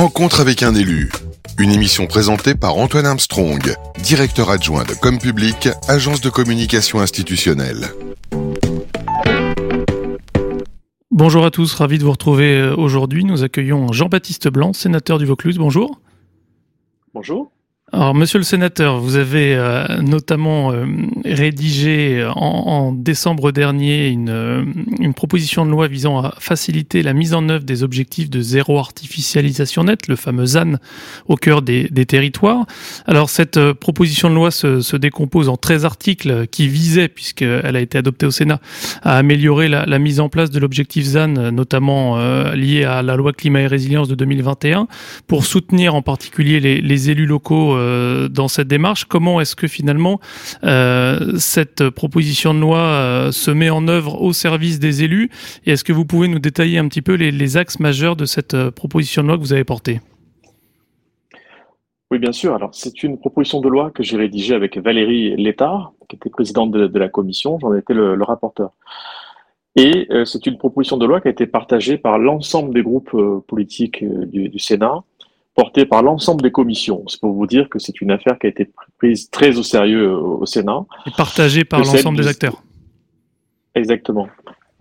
Rencontre avec un élu. Une émission présentée par Antoine Armstrong, directeur adjoint de Com Public, agence de communication institutionnelle. Bonjour à tous, ravi de vous retrouver euh, aujourd'hui. Nous accueillons Jean-Baptiste Blanc, sénateur du Vaucluse. Bonjour. Bonjour. Alors, monsieur le sénateur, vous avez euh, notamment euh, rédigé en, décembre dernier une, euh, une, proposition de loi visant à faciliter la mise en œuvre des objectifs de zéro artificialisation nette, le fameux ZAN, au cœur des, territoires. Alors, cette proposition de loi se, se, décompose en 13 articles qui visaient, puisqu'elle a été adoptée au Sénat, à améliorer la, mise en place de l'objectif ZAN, notamment lié à la loi climat et résilience de 2021, pour soutenir en particulier les élus locaux euh, dans cette démarche. Comment est-ce que finalement euh, cette proposition de loi euh, se met en œuvre au service des élus? Et est-ce que vous pouvez nous détailler un petit peu les, axes majeurs de cette proposition de loi que vous avez portée? Oui, bien sûr. Alors, c'est une proposition de loi que j'ai rédigée avec Valérie Létard, qui était présidente de, la commission. J'en étais le, le, rapporteur. Et c'est une proposition de loi qui a été partagée par l'ensemble des groupes politiques du, Sénat porté par l'ensemble des commissions. C'est pour vous dire que c'est une affaire qui a été prise très au sérieux au Sénat. Et partagée par l'ensemble des acteurs. Exactement.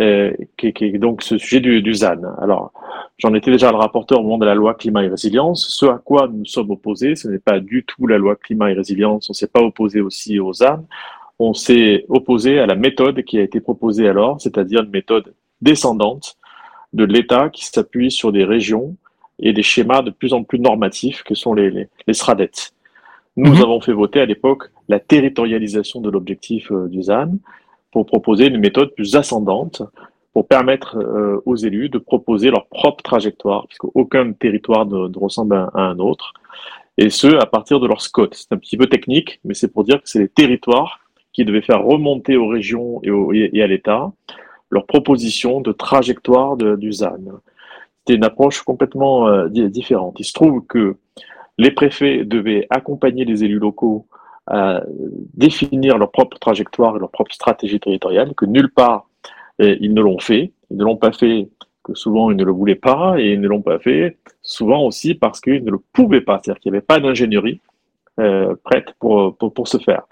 Euh, qui, donc ce sujet du, du ZAN. Alors, j'en étais déjà le rapporteur au moment de la loi climat et résilience. Ce à quoi nous sommes opposés, ce n'est pas du tout la loi climat et résilience. On s'est pas opposé aussi au ZAN. On s'est opposé à la méthode qui a été proposée alors, c'est-à-dire une méthode descendante de l'État qui s'appuie sur des régions et des schémas de plus en plus normatifs que sont les, les, les SRADET. Nous mmh. avons fait voter à l'époque la territorialisation de l'objectif euh, du ZAN pour proposer une méthode plus ascendante pour permettre euh, aux élus de proposer leur propre trajectoire, puisque aucun territoire ne, ne ressemble à, à, un autre, et ce, à partir de leur SCOT. C'est un petit peu technique, mais c'est pour dire que c'est les territoires qui devaient faire remonter aux régions et, au, et à l'État leur proposition de trajectoire de, du ZAN une approche complètement euh, différente. Il se trouve que les préfets devaient accompagner les élus locaux à définir leur propre trajectoire et leur propre stratégie territoriale, que nulle part eh, ils ne l'ont fait. Ils ne l'ont pas fait que souvent ils ne le voulaient pas et ils ne l'ont pas fait souvent aussi parce qu'ils ne le pouvaient pas, c'est-à-dire qu'il n'y avait pas d'ingénierie euh, prête pour, pour, pour, se faire.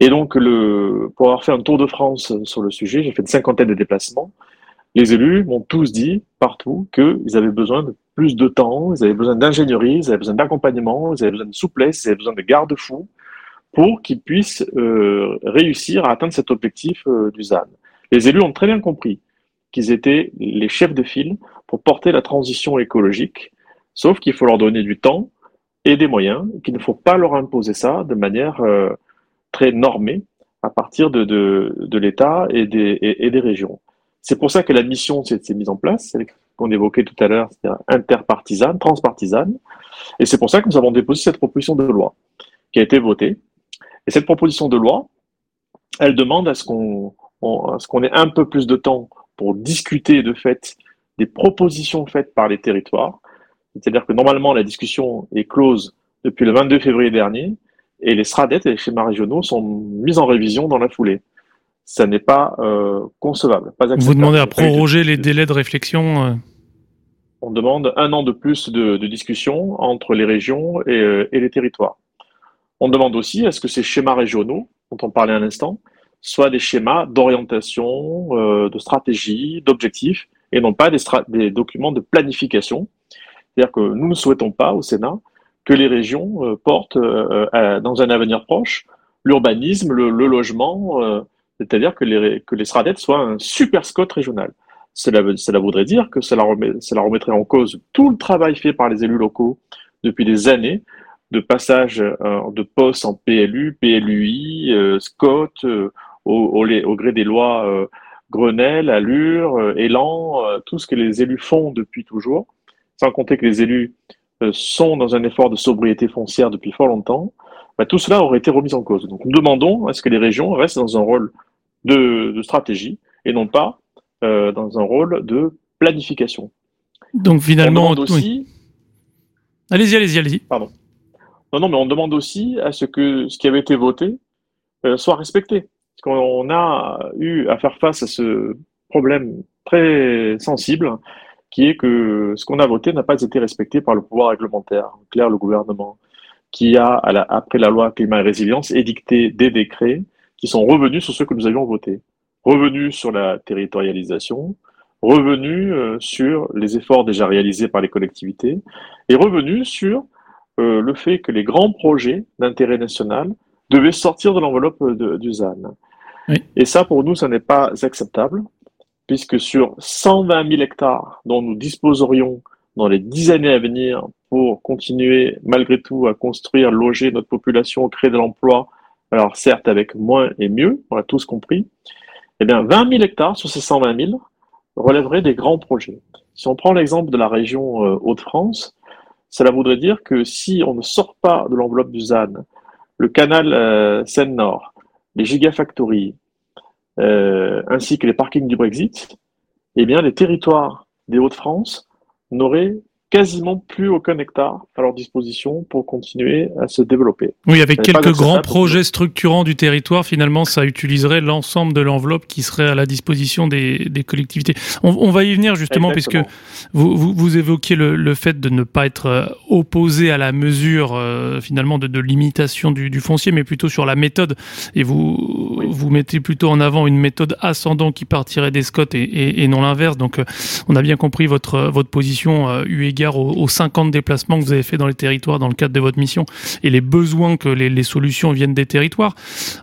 Et donc, le, pour avoir fait un tour de France sur le sujet, j'ai fait une cinquantaine de déplacements les élus m'ont tous dit partout qu'ils avaient besoin de plus de temps, ils avaient besoin d'ingénierie, ils avaient besoin d'accompagnement, ils avaient besoin de souplesse, ils avaient besoin de garde-fous pour qu'ils puissent euh, réussir à atteindre cet objectif euh, du ZAN. Les élus ont très bien compris qu'ils étaient les chefs de file pour porter la transition écologique, sauf qu'il faut leur donner du temps et des moyens, qu'il ne faut pas leur imposer ça de manière euh, très normée à partir de, l'État et des régions. C'est pour ça que la mission s'est mise en place, celle qu'on évoquait tout à l'heure, c'est-à-dire interpartisane, transpartisane. Et c'est pour ça que nous avons déposé cette proposition de loi qui a été votée. Et cette proposition de loi, elle demande à ce qu'on ait un peu plus de temps pour discuter de fait des propositions faites par les territoires. C'est-à-dire que normalement, la discussion est close depuis le 22 février dernier et les SRADET et les schémas régionaux sont mis en révision dans la foulée ça n'est pas euh, concevable. Pas Vous demandez à proroger les délais de réflexion euh... On demande un an de plus de, de discussion entre les régions et, euh, et, les territoires. On demande aussi à ce que ces schémas régionaux, dont on parlait un instant, soient des schémas d'orientation, de stratégie, d'objectifs, et non pas des, des, documents de planification. C'est-à-dire que nous ne souhaitons pas au Sénat que les régions portent dans un avenir proche l'urbanisme, le, le, logement, c'est-à-dire que les, que les SRADET soient un super SCOT régional. Cela, voudrait dire que cela, remet, cela remettrait en cause tout le travail fait par les élus locaux depuis des années de passage euh, de postes en PLU, PLUI, euh, SCOT, euh, au, au, gré des lois Grenelle, Allure, Élan, tout ce que les élus font depuis toujours, sans compter que les élus sont dans un effort de sobriété foncière depuis fort longtemps, bah, tout cela aurait été remis en cause. Donc nous demandons à ce que les régions restent dans un rôle de, de stratégie et non pas euh, dans un rôle de planification. Donc finalement, on aussi. Oui. Allez-y, allez-y, allez-y. Pardon. Non, non, mais on demande aussi à ce que ce qui avait été voté euh, soit respecté. Parce qu'on a eu à faire face à ce problème très sensible qui est que ce qu'on a voté n'a pas été respecté par le pouvoir réglementaire, en clair le gouvernement, qui a, après la loi climat et résilience, édicté des décrets qui sont revenus sur ceux que nous avions votés. Revenus sur la territorialisation, revenus euh, sur les efforts déjà réalisés par les collectivités et revenus sur euh, le fait que les grands projets d'intérêt national devaient sortir de l'enveloppe du ZAN. Et ça, pour nous, ça n'est pas acceptable, puisque sur 120 000 hectares dont nous disposerions dans les dix années à venir pour continuer malgré tout à construire, loger notre population, créer de l'emploi, alors certes avec moins et mieux, on a tous compris, eh bien 20 000 hectares sur ces 120 000 relèveraient des grands projets. Si on prend l'exemple de la région euh, Hauts-de-France, cela voudrait dire que si on ne sort pas de l'enveloppe du ZAN, le canal euh, Seine-Nord, les gigafactories, euh, ainsi que les parkings du Brexit, eh bien les territoires des Hauts-de-France n'auraient quasiment plus aucun hectare à leur disposition pour continuer à se développer. Oui, avec quelques grands projets structurants du territoire, finalement, ça utiliserait l'ensemble de l'enveloppe qui serait à la disposition des, des collectivités. On, on, va y venir justement, puisque vous, vous, vous évoquiez le, le, fait de ne pas être euh, opposé à la mesure euh, finalement de, de limitation du, du, foncier, mais plutôt sur la méthode. Et vous, vous mettez plutôt en avant une méthode ascendant qui partirait des Scots et, et, et non l'inverse. Donc, euh, on a bien compris votre, votre position eu égard aux, 50 déplacements que vous avez fait dans les territoires dans le cadre de votre mission et les besoins que les, solutions viennent des territoires.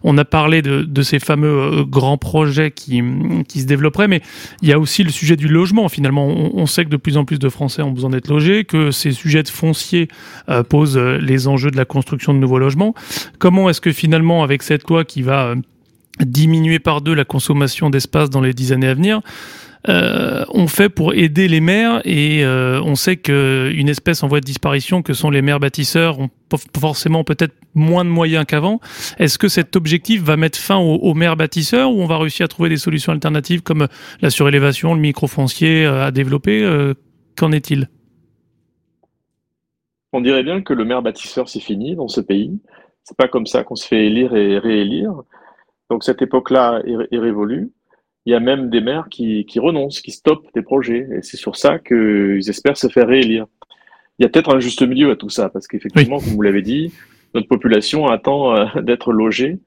On a parlé de, ces fameux euh, grands projets qui, qui se développeraient, mais il y a aussi le sujet du logement. Finalement, on, sait que de plus en plus de Français ont besoin d'être logés, que ces sujets de foncier euh, posent euh, les enjeux de la construction de nouveaux logements. Comment est-ce que finalement, avec cette loi qui va diminuer par deux la consommation d'espace dans les dix années à venir, euh, on fait pour aider les maires et euh, on sait qu'une espèce en voie de disparition que sont les maires bâtisseurs ont forcément peut-être moins de moyens qu'avant. Est-ce que cet objectif va mettre fin aux, maires bâtisseurs ou on va réussir à trouver des solutions alternatives comme la surélévation, le microfoncier euh, à développer Qu'en est-il? On dirait bien que le maire bâtisseur c'est fini dans ce pays. C'est pas comme ça qu'on se fait élire et réélire. Donc cette époque-là est révolue il y a même des maires qui, renoncent, qui stoppent des projets. Et c'est sur ça qu'ils espèrent se faire réélire. Il y a peut-être un juste milieu à tout ça, parce qu'effectivement, comme vous l'avez dit, notre population attend euh, d'être logée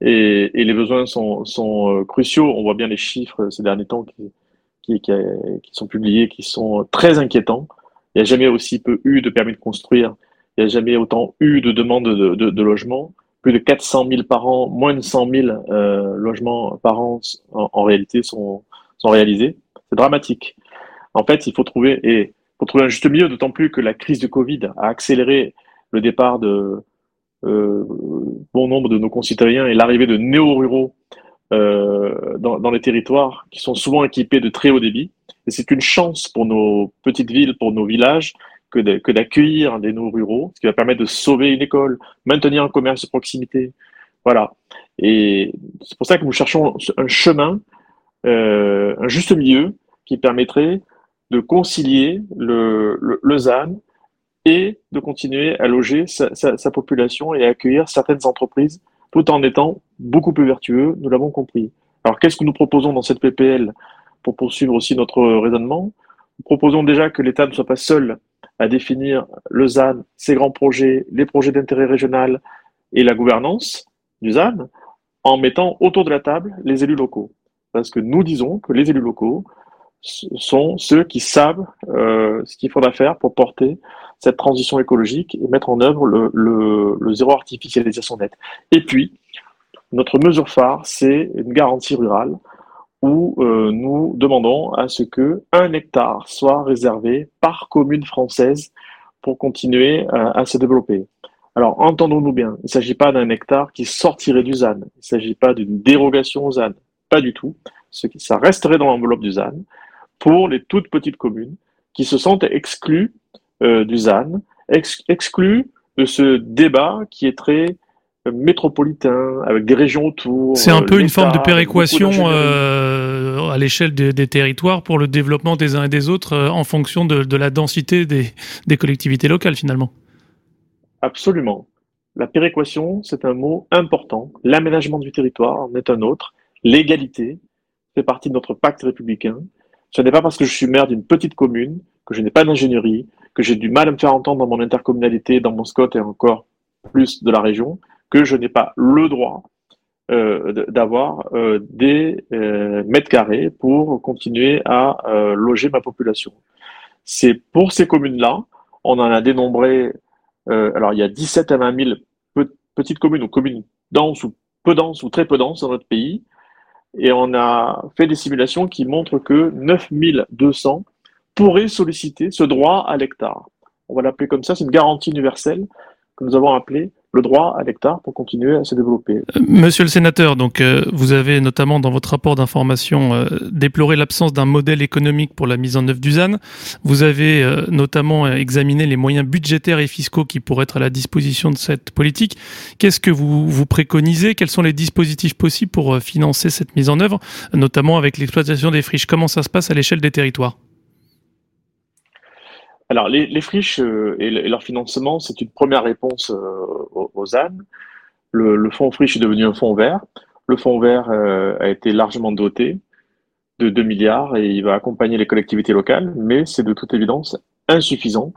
et, les besoins sont, euh, cruciaux. On voit bien les chiffres ces derniers temps qui, qui, sont publiés, qui sont très inquiétants. Il n'y a jamais aussi peu eu de permis de construire. Il n'y a jamais autant eu de demandes de, de, de logement plus de 400 000 par an, moins de 100 000 euh, logements par an en, réalité sont, réalisés. C'est dramatique. En fait, il faut trouver et trouver un juste milieu, d'autant plus que la crise du Covid a accéléré le départ de euh, bon nombre de nos concitoyens et l'arrivée de néo-ruraux euh, dans, dans les territoires qui sont souvent équipés de très haut débit. Et c'est une chance pour nos petites villes, pour nos villages, que d'accueillir des nouveaux ruraux, ce qui va permettre de sauver une école, maintenir un commerce de proximité. Voilà. Et c'est pour ça que nous cherchons un chemin, euh, un juste milieu qui permettrait de concilier le, le, ZAN et de continuer à loger sa, population et à accueillir certaines entreprises tout en étant beaucoup plus vertueux, nous l'avons compris. Alors qu'est-ce que nous proposons dans cette PPL pour poursuivre aussi notre raisonnement? Nous proposons déjà que l'État ne soit pas seul à définir le ZAN, ses grands projets, les projets d'intérêt régional et la gouvernance du ZAN, en mettant autour de la table les élus locaux. Parce que nous disons que les élus locaux sont ceux qui savent euh, ce qu'il faudra faire pour porter cette transition écologique et mettre en œuvre le, zéro artificialisation nette. Et puis, notre mesure phare, c'est une garantie rurale où euh, nous demandons à ce que un hectare soit réservé par commune française pour continuer euh, à se développer. Alors, entendons-nous bien, il ne s'agit pas d'un hectare qui sortirait du ZAN, il ne s'agit pas d'une dérogation au ZAN, pas du tout. Ce qui, ça resterait dans l'enveloppe du ZAN pour les toutes petites communes qui se sentent exclues euh, du ZAN, exclues de ce débat qui est très métropolitain, avec des régions autour. C'est un peu une forme de péréquation euh, à l'échelle des, territoires pour le développement des uns et des autres euh, en fonction de, la densité des, des, collectivités locales finalement. Absolument. La péréquation, c'est un mot important. L'aménagement du territoire en est un autre. L'égalité fait partie de notre pacte républicain. Ce n'est pas parce que je suis maire d'une petite commune, que je n'ai pas d'ingénierie, que j'ai du mal à me faire entendre dans mon intercommunalité, dans mon SCOT et encore plus de la région, que je n'ai pas le droit euh, d'avoir euh, des euh, mètres carrés pour continuer à loger ma population. C'est pour ces communes-là, on en a dénombré, alors il y a 17 à 20 000 petites communes ou communes denses ou peu denses ou très peu denses dans notre pays, et on a fait des simulations qui montrent que 9200 pourraient solliciter ce droit à l'hectare. On va l'appeler comme ça, c'est une garantie universelle que nous avons appelée le droit à l'hectare pour continuer à se développer. Euh, monsieur le sénateur, donc euh, vous avez notamment dans votre rapport d'information euh, déploré l'absence d'un modèle économique pour la mise en œuvre du ZAN. Vous avez notamment examiné les moyens budgétaires et fiscaux qui pourraient être à la disposition de cette politique. Qu'est-ce que vous vous préconisez? Quels sont les dispositifs possibles pour financer cette mise en œuvre, notamment avec l'exploitation des friches? Comment ça se passe à l'échelle des territoires? Alors, les, friches euh, et, leur financement, c'est une première réponse euh, aux, ZAN. Le, fonds friche est devenu un fonds vert. Le fonds vert euh, a été largement doté de 2 milliards et il va accompagner les collectivités locales, mais c'est de toute évidence insuffisant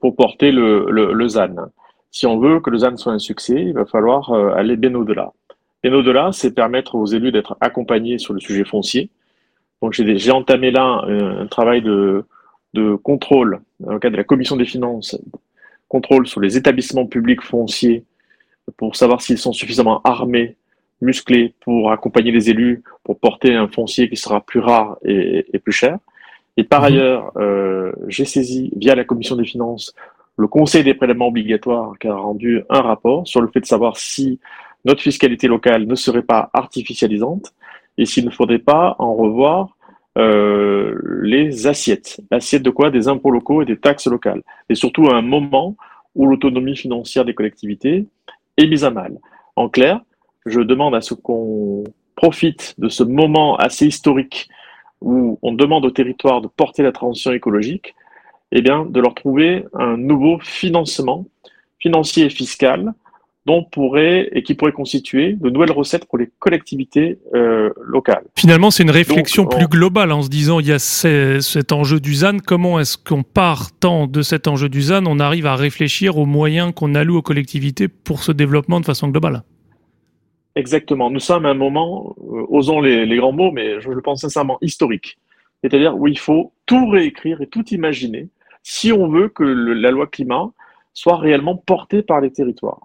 pour porter le, le, ZAN. Si on veut que le ZAN soit un succès, il va falloir aller bien au-delà. Bien au-delà, c'est permettre aux élus d'être accompagnés sur le sujet foncier. Donc j'ai entamé là un travail de, de contrôle, dans le cadre de la commission des finances, contrôle sur les établissements publics fonciers pour savoir s'ils sont suffisamment armés, musclés pour accompagner les élus, pour porter un foncier qui sera plus rare et, plus cher. Et par mhm. ailleurs, euh, j'ai saisi via la commission des finances le Conseil des prélèvements obligatoires qui a rendu un rapport sur le fait de savoir si notre fiscalité locale ne serait pas artificialisante et s'il ne faudrait pas en revoir euh, les assiettes. L'assiette de quoi? Des impôts locaux et des taxes locales. Et surtout à un moment où l'autonomie financière des collectivités est mise à mal. En clair, je demande à ce qu'on profite de ce moment assez historique où on demande au territoire de porter la transition écologique, eh bien, de leur trouver un nouveau financement financier et fiscal dont pourrait et qui pourrait constituer de nouvelles recettes pour les collectivités euh, locales. Finalement, c'est une réflexion plus globale en se disant il y a cet enjeu du ZAN. Comment est-ce qu'on partant de cet enjeu du ZAN, on arrive à réfléchir aux moyens qu'on alloue aux collectivités pour ce développement de façon globale? Exactement. Nous sommes à un moment, euh, osons les, les, grands mots, mais je le pense sincèrement historique. C'est-à-dire où il faut tout réécrire et tout imaginer si on veut que la loi climat soit réellement portée par les territoires.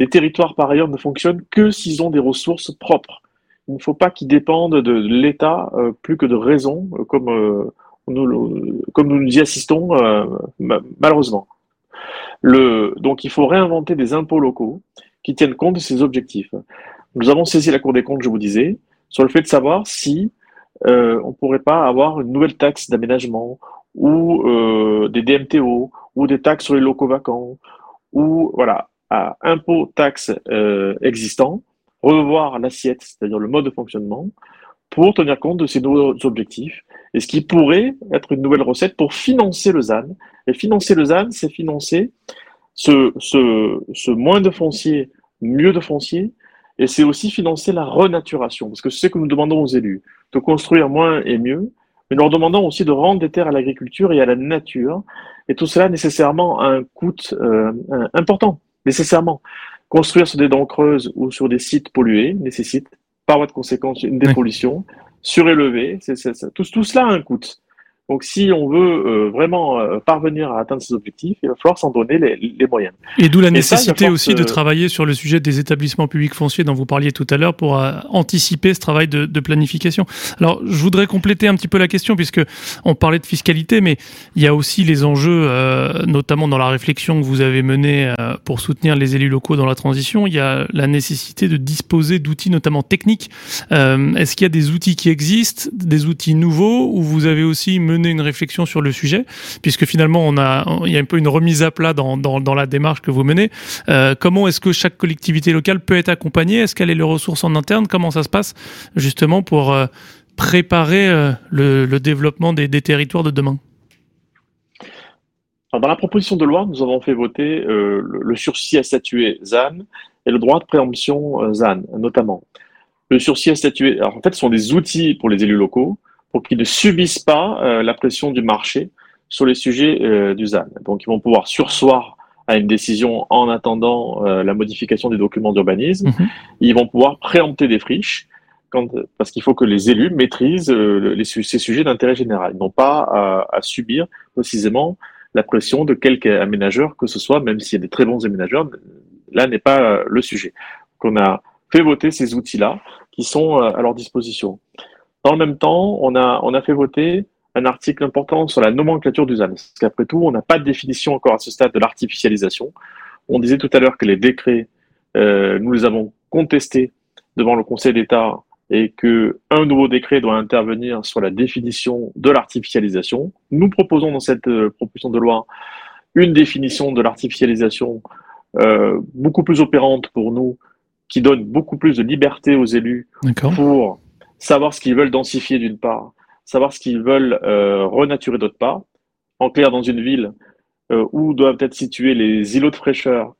Les territoires, par ailleurs, ne fonctionnent que s'ils ont des ressources propres. Il ne faut pas qu'ils dépendent de l'État euh, plus que de raison, euh, comme, euh, nous, comme nous y assistons malheureusement. Donc il faut réinventer des impôts locaux qui tiennent compte de ces objectifs. Nous avons saisi la Cour des comptes, je vous disais, sur le fait de savoir si on ne pourrait pas avoir une nouvelle taxe d'aménagement ou des DMTO ou des taxes sur les locaux vacants ou voilà à impôts, taxes euh, existants, revoir l'assiette, c'est-à-dire le mode de fonctionnement, pour tenir compte de ces nouveaux objectifs, et ce qui pourrait être une nouvelle recette pour financer le ZAN. Et financer le ZAN, c'est financer ce, moins de foncier, mieux de foncier, et c'est aussi financer la renaturation, parce que c'est ce que nous demandons aux élus, de construire moins et mieux, mais nous leur demandons aussi de rendre des terres à l'agriculture et à la nature, et tout cela nécessairement a un coût euh, important nécessairement. Construire sur des dents creuses ou sur des sites pollués nécessite par voie de conséquence une dépollution surélevée. tout, tout cela a un coût. Donc, si on veut euh, vraiment euh, parvenir à atteindre ces objectifs, il va falloir s'en donner les, moyens. Et d'où la nécessité aussi de travailler sur le sujet des établissements publics fonciers dont vous parliez tout à l'heure pour euh, anticiper ce travail de, de, planification. Alors, je voudrais compléter un petit peu la question puisque on parlait de fiscalité, mais il y a aussi les enjeux, notamment dans la réflexion que vous avez menée pour soutenir les élus locaux dans la transition. Il y a la nécessité de disposer d'outils, notamment techniques. Est-ce qu'il y a des outils qui existent, des outils nouveaux, ou vous avez aussi mené une réflexion sur le sujet, puisque finalement, on a, il y a un peu une remise à plat dans, dans, la démarche que vous menez. Euh, comment est-ce que chaque collectivité locale peut être accompagnée? Est-ce qu'elle a les ressources en interne? Comment ça se passe justement pour euh, préparer euh, le, développement des, territoires de demain? Dans la proposition de loi, nous avons fait voter le, sursis à statuer ZAN et le droit de préemption ZAN, notamment. Le sursis à statuer, alors en fait, ce sont des outils pour les élus locaux pour qu'ils ne subissent pas la pression du marché sur les sujets du ZAN. Donc, ils vont pouvoir sursoir à une décision en attendant la modification des documents d'urbanisme. Mhm. Ils vont pouvoir préempter des friches quand, parce qu'il faut que les élus maîtrisent les, ces sujets d'intérêt général, non pas à, à, subir précisément la pression de quelques aménageurs que ce soit, même s'il y a des très bons aménageurs, là n'est pas le sujet. Qu'on a fait voter ces outils-là qui sont euh, à leur disposition. Dans le même temps, on a, on a fait voter un article important sur la nomenclature du ZAN. Parce qu'après tout, on n'a pas de définition encore à ce stade de l'artificialisation. On disait tout à l'heure que les décrets, euh, nous les avons contestés devant le Conseil d'État et que un nouveau décret doit intervenir sur la définition de l'artificialisation. Nous proposons dans cette euh, proposition de loi une définition de l'artificialisation euh, beaucoup plus opérante pour nous, qui donne beaucoup plus de liberté aux élus pour savoir ce qu'ils veulent densifier d'une part, savoir ce qu'ils veulent euh, renaturer d'autre part. En clair, dans une ville euh, où doivent être situés les îlots de fraîcheur,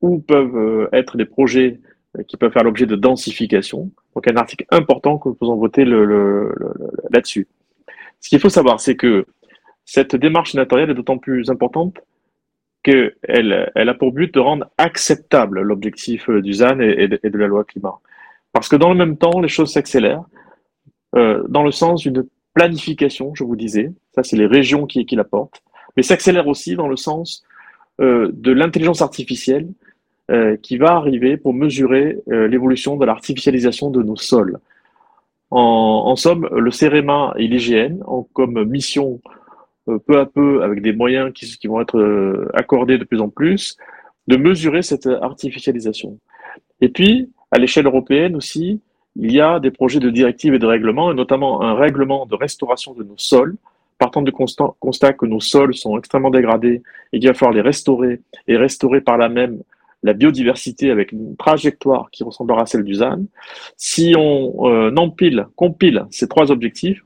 où peuvent euh, être des projets qui peuvent faire l'objet de densification. Donc un article important que nous faisons voter là-dessus. Ce qu'il faut savoir, c'est que cette démarche sénatoriale est d'autant plus importante qu'elle elle a pour but de rendre acceptable l'objectif du ZAN et, de, la loi climat. Parce que dans le même temps, les choses s'accélèrent euh, dans le sens d'une planification, je vous disais, ça c'est les régions qui, qui l'apportent, mais s'accélère aussi dans le sens euh, de l'intelligence artificielle euh, qui va arriver pour mesurer l'évolution de l'artificialisation de nos sols. En, somme, le CEREMA et l'IGN ont comme mission, peu à peu, avec des moyens qui, qui vont être accordés de plus en plus, de mesurer cette artificialisation. Et puis, à l'échelle européenne aussi, il y a des projets de directives et de règlements, et notamment un règlement de restauration de nos sols, partant du constat, que nos sols sont extrêmement dégradés et qu'il va falloir les restaurer, et restaurer par là même la biodiversité avec une trajectoire qui ressemblera à celle du ZAN, si on euh, empile, compile ces trois objectifs,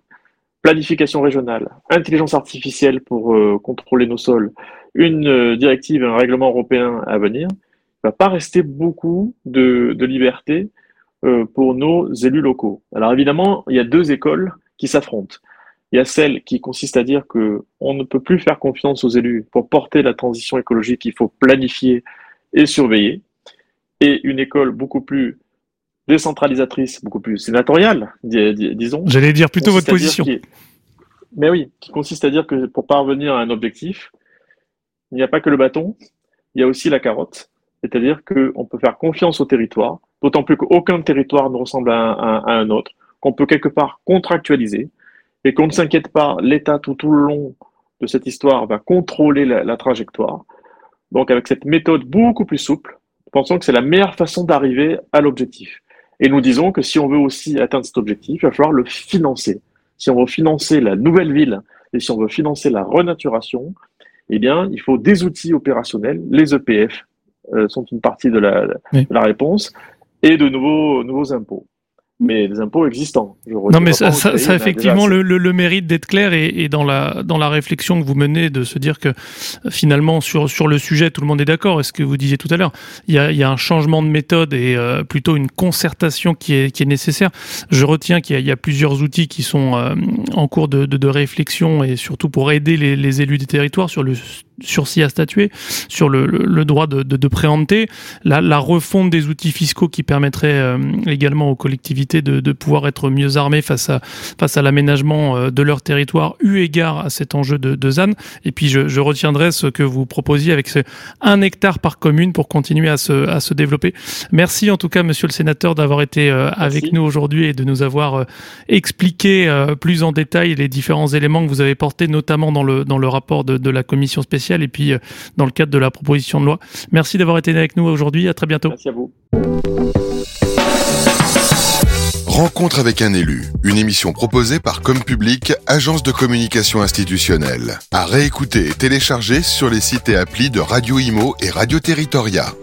planification régionale, intelligence artificielle pour euh, contrôler nos sols, une euh, directive, un règlement européen à venir, il va pas rester beaucoup de, de liberté euh, pour nos élus locaux. Alors évidemment, il y a deux écoles qui s'affrontent. Il y a celle qui consiste à dire que on ne peut plus faire confiance aux élus pour porter la transition écologique, il faut planifier et surveillée, et une école beaucoup plus décentralisatrice, beaucoup plus sénatoriale, disons. J'allais dire plutôt votre position. Mais oui, qui consiste à dire que pour parvenir à un objectif, il n'y a pas que le bâton, il y a aussi la carotte. C'est-à-dire qu'on peut faire confiance au territoire, d'autant plus qu'aucun territoire ne ressemble à un, autre, qu'on peut quelque part contractualiser, et qu'on ne s'inquiète pas, l'État tout, le long de cette histoire va contrôler la trajectoire. Donc avec cette méthode beaucoup plus souple, pensons que c'est la meilleure façon d'arriver à l'objectif. Et nous disons que si on veut aussi atteindre cet objectif, il va falloir le financer. Si on veut financer la nouvelle ville et si on veut financer la renaturation, eh bien, il faut des outils opérationnels. Les EPF sont une partie de la, de la réponse et de nouveaux, nouveaux impôts mais les impôts existants. non, mais ça, ça, ça, effectivement le, le, le, mérite d'être clair et, et, dans la dans la réflexion que vous menez de se dire que finalement sur sur le sujet tout le monde est d'accord. Est-ce que vous disiez tout à l'heure il y a il y a un changement de méthode et euh, plutôt une concertation qui est qui est nécessaire. Je retiens qu'il y, y, a plusieurs outils qui sont euh, en cours de, de, de, réflexion et surtout pour aider les, les élus des territoires sur le sursis à statuer, sur le, le droit de, de, de préempter, la, la, refonte des outils fiscaux qui permettrait euh, également aux collectivités de, de, pouvoir être mieux armées face à, face à l'aménagement euh, de leur territoire, eu égard à cet enjeu de, de ZAN. Et puis je, je, retiendrai ce que vous proposiez avec ce un hectare par commune pour continuer à se, à se développer. Merci en tout cas, monsieur le sénateur, d'avoir été euh, avec nous aujourd'hui et de nous avoir expliqué plus en détail les différents éléments que vous avez portés, notamment dans le, dans le rapport de, de la commission spéciale et puis euh, dans le cadre de la proposition de loi. Merci d'avoir été avec nous aujourd'hui. À très bientôt. Merci à vous. Rencontre avec un élu, une émission proposée par Comme Public, agence de communication institutionnelle. À réécouter et télécharger sur les sites et applis de Radio Imo et Radio Territoria.